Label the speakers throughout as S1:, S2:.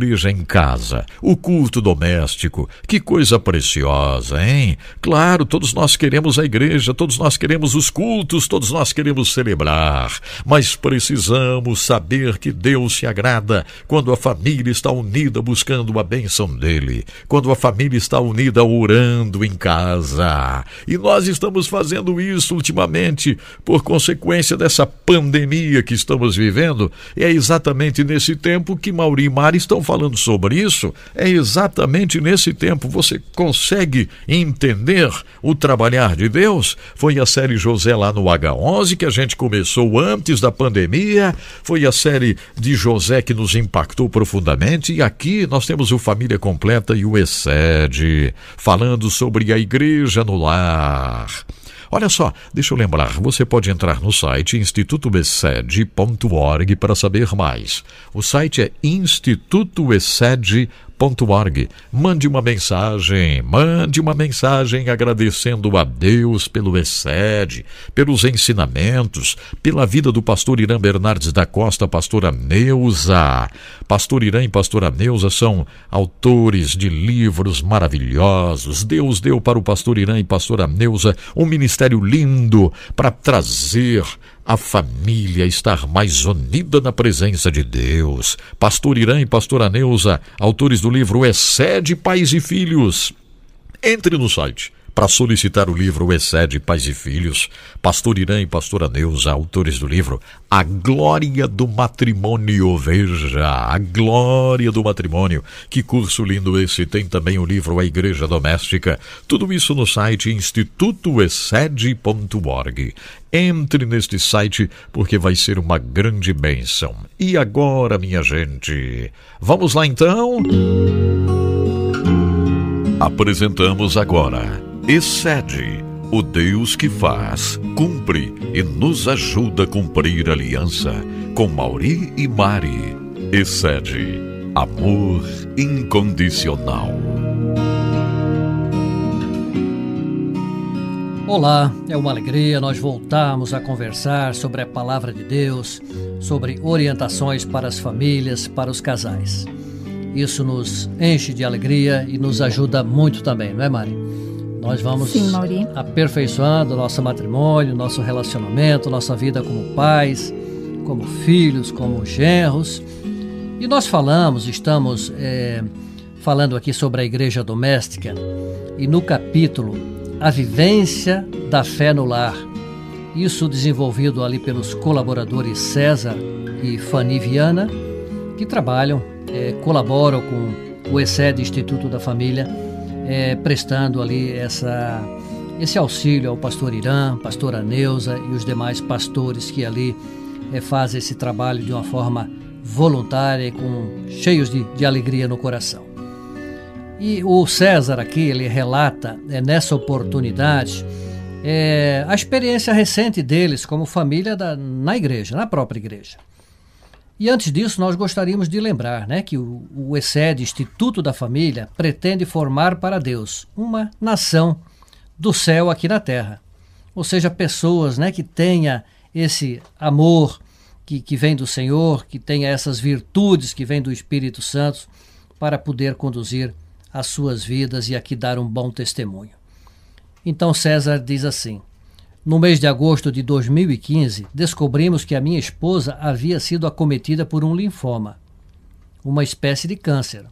S1: igreja em casa, o culto doméstico. Que coisa preciosa, hein? Claro, todos nós queremos a igreja, todos nós queremos os cultos, todos nós queremos celebrar, mas precisamos saber que Deus se agrada quando a família está unida buscando a bênção dele, quando a família está unida orando em casa. E nós estamos fazendo isso ultimamente por consequência dessa pandemia que estamos vivendo. É exatamente nesse tempo que Mauri e Mari estão falando sobre isso. É exatamente nesse tempo. Você consegue entender o trabalhar de Deus? Foi a série José lá no H11 que a gente começou antes da pandemia. Foi a série de José que nos impactou profundamente. E aqui nós temos o Família Completa e o Excede, falando sobre a igreja no lar. Olha só, deixa eu lembrar, você pode entrar no site institutobesed.org para saber mais. O site é institutoesed.org Mande uma mensagem, mande uma mensagem agradecendo a Deus pelo excede, pelos ensinamentos, pela vida do pastor Irã Bernardes da Costa, pastora Neuza. Pastor Irã e pastora Neuza são autores de livros maravilhosos. Deus deu para o pastor Irã e pastora Neuza um ministério lindo para trazer a família estar mais unida na presença de Deus. Pastor Irã e pastora Neuza, autores do livro Excede Pais e Filhos. Entre no site para solicitar o livro Excede Pais e Filhos, Pastor Irã e Pastora Neuza, autores do livro A Glória do Matrimônio. Veja, a Glória do Matrimônio. Que curso lindo esse! Tem também o livro A Igreja Doméstica. Tudo isso no site institutoexcede.org. Entre neste site porque vai ser uma grande bênção. E agora, minha gente, vamos lá então? Apresentamos agora Excede, o Deus que faz, cumpre e nos ajuda a cumprir a aliança com Mauri e Mari. Excede, amor incondicional.
S2: Olá, é uma alegria nós voltarmos a conversar sobre a palavra de Deus, sobre orientações para as famílias, para os casais. Isso nos enche de alegria e nos ajuda muito também, não é, Mari? Nós vamos Sim, aperfeiçoando nosso matrimônio, nosso relacionamento, nossa vida como pais, como filhos, como genros. E nós falamos, estamos é, falando aqui sobre a igreja doméstica, e no capítulo A Vivência da Fé no Lar. Isso desenvolvido ali pelos colaboradores César e Fanny Viana, que trabalham, é, colaboram com o ESED Instituto da Família é, prestando ali essa, esse auxílio ao pastor Irã, pastora Neuza e os demais pastores que ali é, fazem esse trabalho de uma forma voluntária e com, cheios de, de alegria no coração. E o César aqui, ele relata é, nessa oportunidade é, a experiência recente deles como família da, na igreja, na própria igreja. E antes disso, nós gostaríamos de lembrar né, que o, o ESED, Instituto da Família, pretende formar para Deus uma nação do céu aqui na terra. Ou seja, pessoas né, que tenha esse amor que, que vem do Senhor, que tenha essas virtudes que vêm do Espírito Santo para poder conduzir as suas vidas e aqui dar um bom testemunho. Então César diz assim: no mês de agosto de 2015, descobrimos que a minha esposa havia sido acometida por um linfoma, uma espécie de câncer.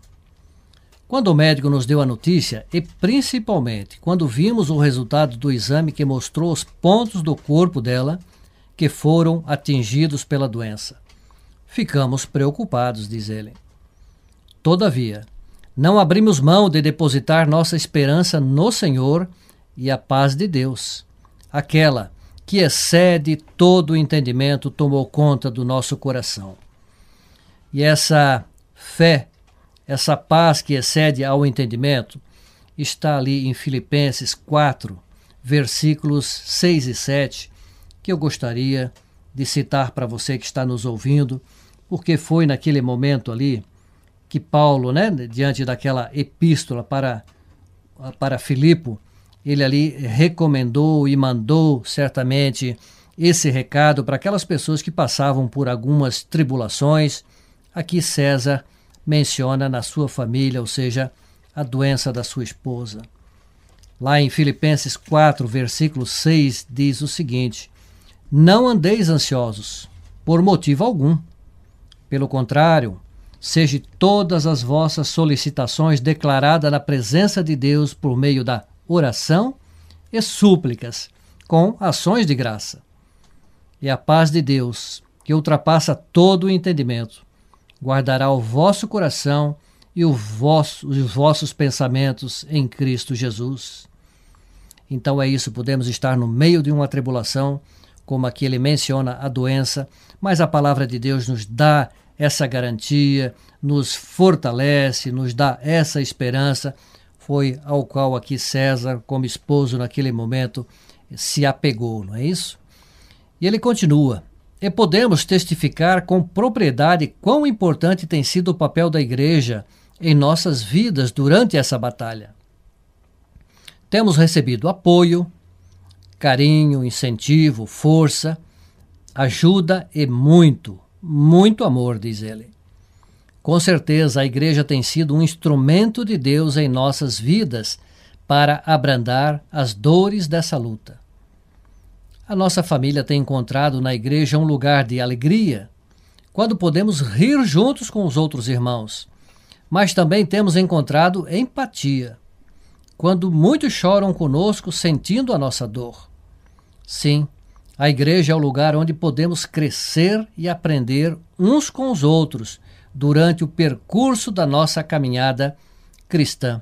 S2: Quando o médico nos deu a notícia, e principalmente quando vimos o resultado do exame que mostrou os pontos do corpo dela que foram atingidos pela doença, ficamos preocupados, diz ele. Todavia, não abrimos mão de depositar nossa esperança no Senhor e a paz de Deus aquela que excede todo o entendimento, tomou conta do nosso coração. E essa fé, essa paz que excede ao entendimento, está ali em Filipenses 4, versículos 6 e 7, que eu gostaria de citar para você que está nos ouvindo, porque foi naquele momento ali que Paulo, né, diante daquela epístola para, para Filipe, ele ali recomendou e mandou certamente esse recado para aquelas pessoas que passavam por algumas tribulações. Aqui César menciona na sua família, ou seja, a doença da sua esposa. Lá em Filipenses 4, versículo 6, diz o seguinte: Não andeis ansiosos, por motivo algum. Pelo contrário, seja todas as vossas solicitações declaradas na presença de Deus por meio da oração e súplicas, com ações de graça. E a paz de Deus, que ultrapassa todo o entendimento, guardará o vosso coração e vosso, os vossos pensamentos em Cristo Jesus. Então é isso, podemos estar no meio de uma tribulação, como aqui ele menciona a doença, mas a palavra de Deus nos dá essa garantia, nos fortalece, nos dá essa esperança. Foi ao qual aqui César, como esposo naquele momento, se apegou, não é isso? E ele continua: E podemos testificar com propriedade quão importante tem sido o papel da igreja em nossas vidas durante essa batalha. Temos recebido apoio, carinho, incentivo, força, ajuda e muito, muito amor, diz ele. Com certeza a igreja tem sido um instrumento de Deus em nossas vidas para abrandar as dores dessa luta. A nossa família tem encontrado na igreja um lugar de alegria, quando podemos rir juntos com os outros irmãos, mas também temos encontrado empatia quando muitos choram conosco sentindo a nossa dor. Sim, a igreja é o lugar onde podemos crescer e aprender uns com os outros durante o percurso da nossa caminhada cristã.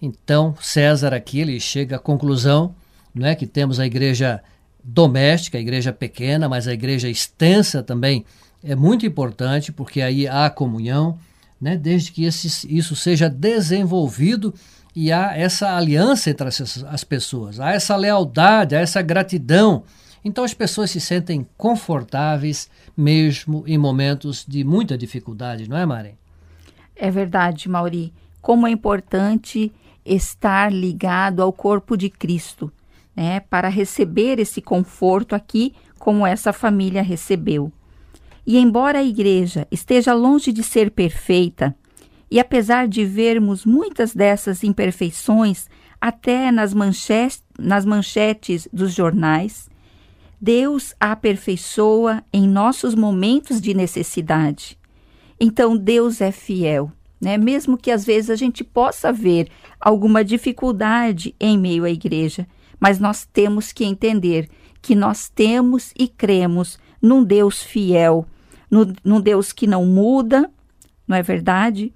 S2: Então, César aqui ele chega à conclusão, não é que temos a igreja doméstica, a igreja pequena, mas a igreja extensa também é muito importante porque aí há comunhão, né? Desde que esse, isso seja desenvolvido e há essa aliança entre as, as pessoas, há essa lealdade, há essa gratidão. Então as pessoas se sentem confortáveis mesmo em momentos de muita dificuldade, não é, Mari?
S3: É verdade, Mauri. Como é importante estar ligado ao corpo de Cristo, né, para receber esse conforto aqui, como essa família recebeu. E embora a igreja esteja longe de ser perfeita, e apesar de vermos muitas dessas imperfeições até nas, nas manchetes dos jornais, Deus a aperfeiçoa em nossos momentos de necessidade. Então Deus é fiel, né? Mesmo que às vezes a gente possa ver alguma dificuldade em meio à igreja, mas nós temos que entender que nós temos e cremos num Deus fiel, num Deus que não muda, não é verdade?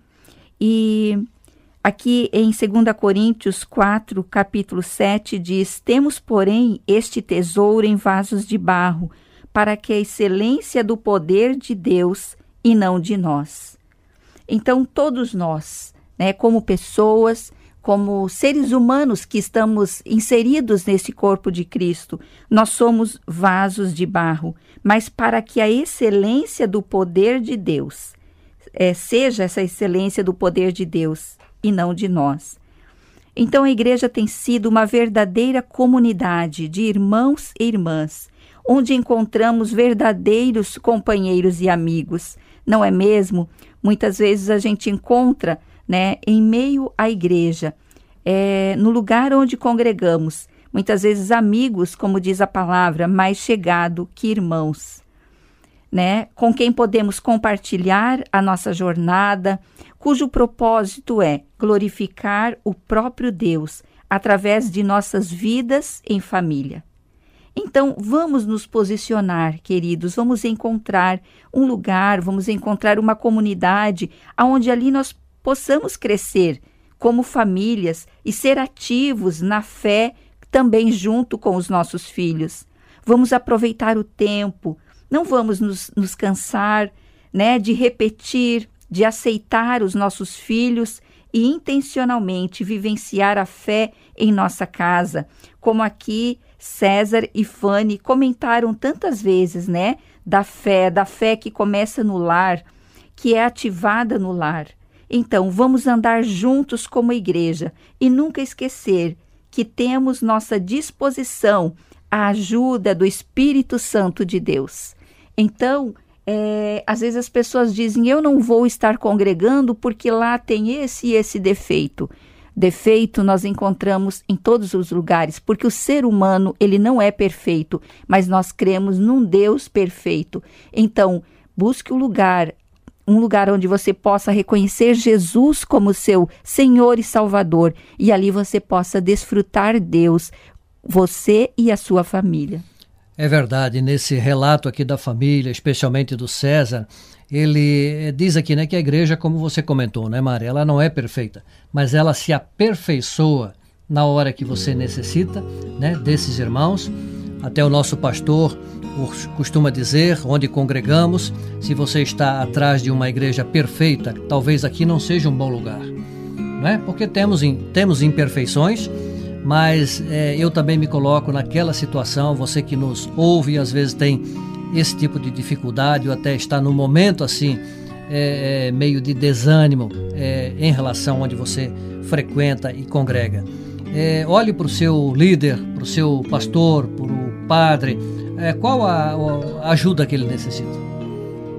S3: E aqui em 2 Coríntios 4, capítulo 7, diz: Temos, porém, este tesouro em vasos de barro, para que a excelência do poder de Deus e não de nós. Então, todos nós, né, como pessoas, como seres humanos que estamos inseridos nesse corpo de Cristo, nós somos vasos de barro, mas para que a excelência do poder de Deus é, seja essa excelência do poder de Deus e não de nós. Então a igreja tem sido uma verdadeira comunidade de irmãos e irmãs, onde encontramos verdadeiros companheiros e amigos, não é mesmo? Muitas vezes a gente encontra, né, em meio à igreja, é, no lugar onde congregamos, muitas vezes amigos, como diz a palavra, mais chegado que irmãos né, com quem podemos compartilhar a nossa jornada, cujo propósito é glorificar o próprio Deus através de nossas vidas em família. Então, vamos nos posicionar, queridos, vamos encontrar um lugar, vamos encontrar uma comunidade onde ali nós possamos crescer como famílias e ser ativos na fé também junto com os nossos filhos. Vamos aproveitar o tempo, não vamos nos, nos cansar né, de repetir, de aceitar os nossos filhos e intencionalmente vivenciar a fé em nossa casa, como aqui César e Fanny comentaram tantas vezes, né? Da fé, da fé que começa no lar, que é ativada no lar. Então, vamos andar juntos como igreja e nunca esquecer que temos nossa disposição a ajuda do Espírito Santo de Deus. Então, é, às vezes as pessoas dizem: eu não vou estar congregando porque lá tem esse e esse defeito. Defeito nós encontramos em todos os lugares, porque o ser humano ele não é perfeito, mas nós cremos num Deus perfeito. Então, busque o um lugar, um lugar onde você possa reconhecer Jesus como seu Senhor e Salvador, e ali você possa desfrutar Deus, você e a sua família.
S2: É verdade, nesse relato aqui da família, especialmente do César, ele diz aqui né, que a igreja, como você comentou, né, Maria, ela não é perfeita, mas ela se aperfeiçoa na hora que você necessita né, desses irmãos. Até o nosso pastor costuma dizer, onde congregamos, se você está atrás de uma igreja perfeita, talvez aqui não seja um bom lugar. Né? Porque temos, temos imperfeições, mas é, eu também me coloco naquela situação, você que nos ouve e às vezes tem esse tipo de dificuldade ou até está no momento assim é, é, meio de desânimo é, em relação onde você frequenta e congrega. É, olhe para o seu líder, para o seu pastor, para o padre, é, qual a, a, ajuda que ele necessita.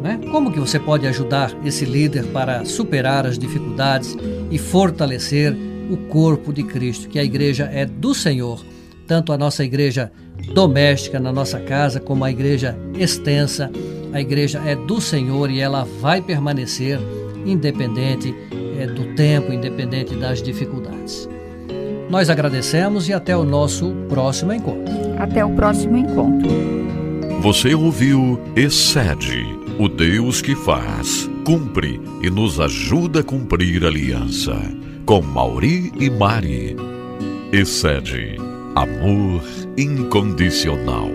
S2: Né? Como que você pode ajudar esse líder para superar as dificuldades e fortalecer o corpo de Cristo, que a igreja é do Senhor, tanto a nossa igreja doméstica na nossa casa, como a igreja extensa. A igreja é do Senhor e ela vai permanecer independente é, do tempo, independente das dificuldades. Nós agradecemos e até o nosso próximo encontro.
S3: Até o próximo encontro.
S1: Você ouviu Excede, o Deus que faz, cumpre e nos ajuda a cumprir a aliança. Com Mauri e Mari. Excede, amor incondicional.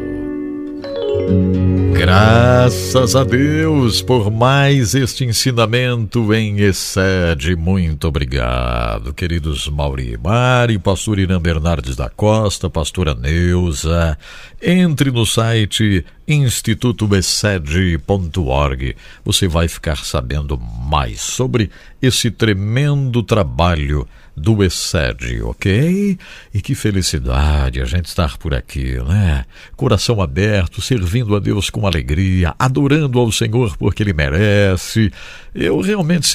S1: Graças a Deus por mais este ensinamento em Excede. Muito obrigado, queridos Mauri Mari, pastor Irã Bernardes da Costa, pastora Neuza. Entre no site institutoexcede.org. Você vai ficar sabendo mais sobre esse tremendo trabalho do Excede, ok? E que felicidade a gente estar por aqui, né? Coração aberto, servindo a Deus com alegria, adorando ao Senhor porque Ele merece. Eu realmente